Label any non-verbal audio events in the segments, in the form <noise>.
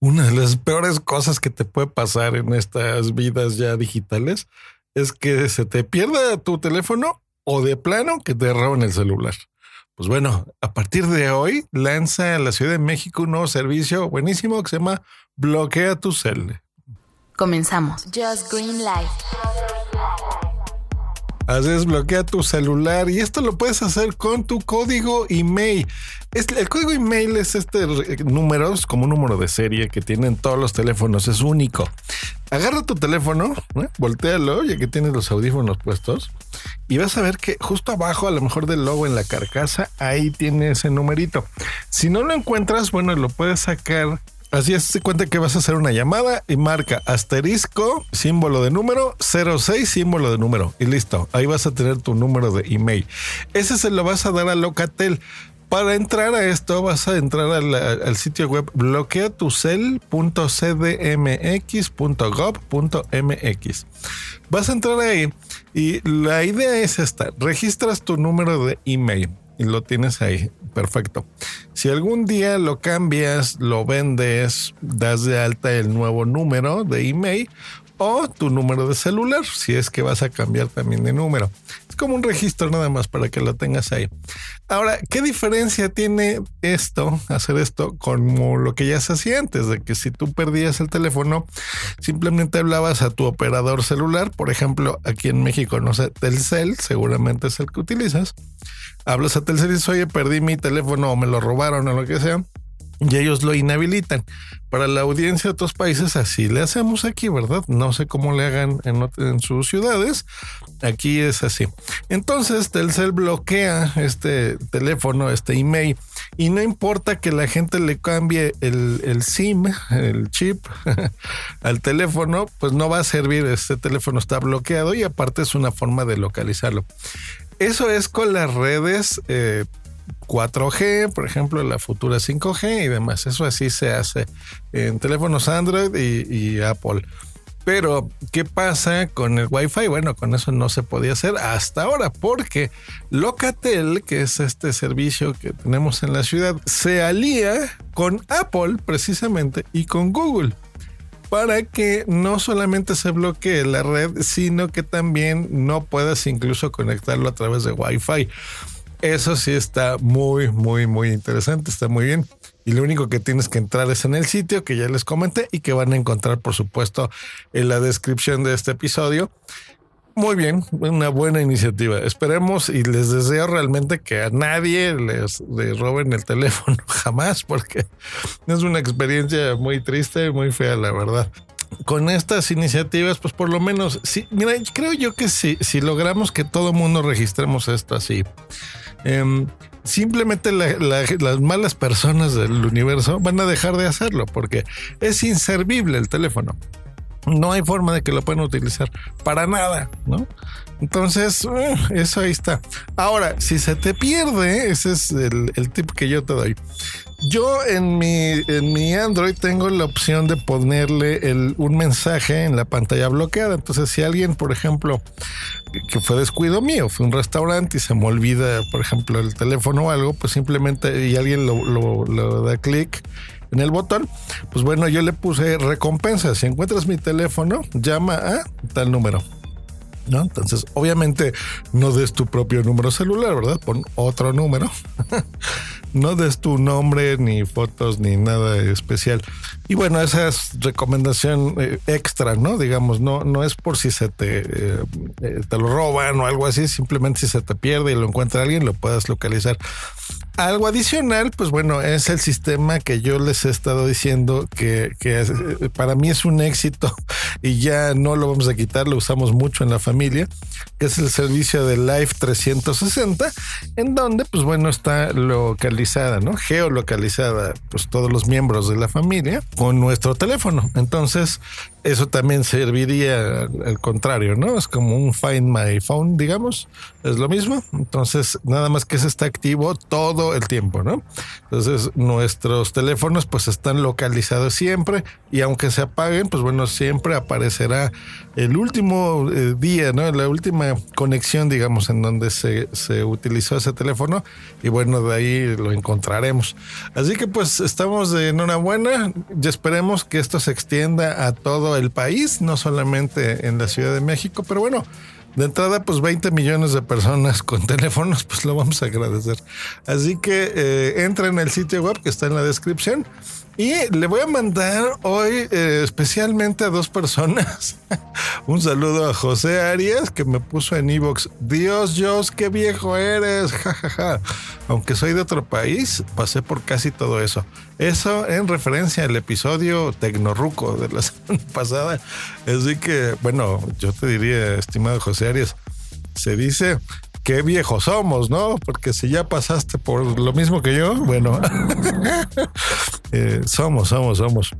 Una de las peores cosas que te puede pasar en estas vidas ya digitales es que se te pierda tu teléfono o de plano que te roben el celular. Pues bueno, a partir de hoy lanza en la Ciudad de México un nuevo servicio buenísimo que se llama Bloquea tu cel. Comenzamos. Just Green Light. Haces bloquea tu celular y esto lo puedes hacer con tu código email. el código email es este número, es como un número de serie que tienen todos los teléfonos, es único. Agarra tu teléfono, ¿eh? voltealo, ya que tienes los audífonos puestos, y vas a ver que justo abajo, a lo mejor del logo en la carcasa, ahí tiene ese numerito. Si no lo encuentras, bueno, lo puedes sacar Así es, se cuenta que vas a hacer una llamada y marca asterisco, símbolo de número, 06, símbolo de número. Y listo, ahí vas a tener tu número de email. Ese se lo vas a dar a Locatel. Para entrar a esto, vas a entrar al, sitio web bloqueatucel.cdmx.gov.mx. Vas a entrar ahí y la idea es esta: registras tu número de email y lo tienes ahí. Perfecto. Si algún día lo cambias, lo vendes, das de alta el nuevo número de email o tu número de celular, si es que vas a cambiar también de número. Como un registro nada más para que lo tengas ahí. Ahora, ¿qué diferencia tiene esto, hacer esto, como lo que ya se hacía antes? De que si tú perdías el teléfono, simplemente hablabas a tu operador celular, por ejemplo, aquí en México, no sé, Telcel, seguramente es el que utilizas hablas a Telcel y dices, oye, perdí mi teléfono o me lo robaron o lo que sea, y ellos lo inhabilitan. Para la audiencia de otros países así le hacemos aquí, ¿verdad? No sé cómo le hagan en, sus ciudades. Aquí es así. Entonces Telcel bloquea este teléfono, este email, y no importa que la gente le cambie el, el SIM, el chip <laughs> al teléfono, pues no va a servir. Este teléfono está bloqueado y aparte es una forma de localizarlo. Eso es con las redes 4G, eh, por ejemplo, la futura 5G y demás. Eso así se hace en teléfonos Android y, Apple. Pero, ¿qué pasa con el Wi-Fi? Bueno, con eso no se podía hacer hasta ahora, porque Locatel, que es este servicio que tenemos en la ciudad, se alía con Apple precisamente y con Google para que no solamente se bloquee la red, sino que también no puedas incluso conectarlo a través de Wi-Fi. Eso sí está muy, muy, muy interesante, está muy bien. Y lo único que tienes que entrar es en el sitio que ya les comenté y que van a encontrar, por supuesto, en la descripción de este episodio. Muy bien, una buena iniciativa. Esperemos y les deseo realmente que a nadie les, roben el teléfono <laughs> jamás, porque es una experiencia muy triste, muy fea, la verdad con estas iniciativas, pues por lo menos, sí, mira, creo yo que si, si logramos que todo mundo registremos esto así, em, simplemente las malas personas del universo van a dejar de hacerlo porque es inservible el teléfono no hay forma de que lo puedan utilizar para nada, ¿no? Entonces, eh, eso ahí está. Ahora, si se te pierde, ese es el, tip que yo te doy. Yo en mi, en mi Android tengo la opción de ponerle un mensaje en la pantalla bloqueada. Entonces, si alguien, por ejemplo, que fue descuido mío, fue un restaurante y se me olvida, por ejemplo, el teléfono o algo, pues simplemente y alguien lo da clic en el botón, pues bueno, yo le puse recompensa. Si encuentras mi teléfono, llama a tal número. ¿No? Entonces, obviamente, no des tu propio número celular, ¿verdad? Pon otro número. <laughs> no des tu nombre, ni fotos, ni nada especial. Y bueno, esa es recomendación eh, extra, ¿no? Digamos, no, no es por si se te, eh, eh, te lo roban o algo así, simplemente si se te pierde y lo encuentra alguien, lo puedas localizar. Algo adicional, pues bueno, es el sistema que yo les he estado diciendo que, eh, para mí es un éxito <laughs> y ya no lo vamos a quitar, lo usamos mucho en la familia, que es el servicio de Live 360, en donde, pues bueno, está localizada, ¿no? Geolocalizada, pues todos los miembros de la familia con nuestro teléfono. Entonces, eso también serviría al, contrario, ¿no? Es como un Find My Phone, digamos, es lo mismo. Entonces, nada más que ese está activo todo el tiempo, ¿no? Entonces, nuestros teléfonos pues están localizados siempre y aunque se apaguen, pues bueno, siempre aparecerá el último eh, día, ¿no? La última conexión, digamos, en donde se, se utilizó ese teléfono y bueno, de ahí lo encontraremos. Así que pues estamos de enhorabuena y esperemos que esto se extienda a todo el país, no solamente en la Ciudad de México, pero bueno. De entrada, pues 20 millones de personas con <laughs> teléfonos, pues lo vamos a agradecer. Así que eh, entra en el sitio web que está en la descripción y le voy a mandar hoy eh, especialmente a dos personas. <laughs> Un saludo a José Arias que me puso en Evox. Dios, Dios, qué viejo eres. <laughs> Ja, ja, ja. Aunque soy de otro país, pasé por casi todo eso. Eso en referencia al episodio Tecnorruco de la <laughs> semana pasada. Así que, bueno, yo te diría, estimado José Arias, se dice qué viejos somos, ¿no? Porque si ya pasaste por lo mismo que yo, bueno, eh, somos, somos, somos.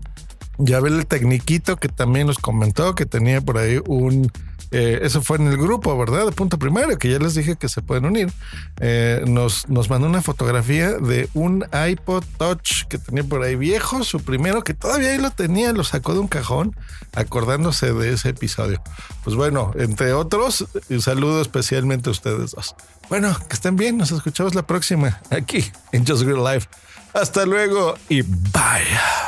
Ya ve el tecniquito que también nos comentó que tenía por ahí un... eh, eso fue en el grupo, ¿verdad? De punto primario, que ya les dije que se pueden unir. Eh, nos, nos mandó una fotografía de un iPod Touch que tenía por ahí viejo, su primero, que todavía ahí lo tenía, lo sacó de un cajón, acordándose de ese episodio. Pues bueno, entre otros, un saludo especialmente a ustedes dos. Bueno, que estén bien, nos escuchamos la próxima, aquí en Just Green Life. Hasta luego y bye.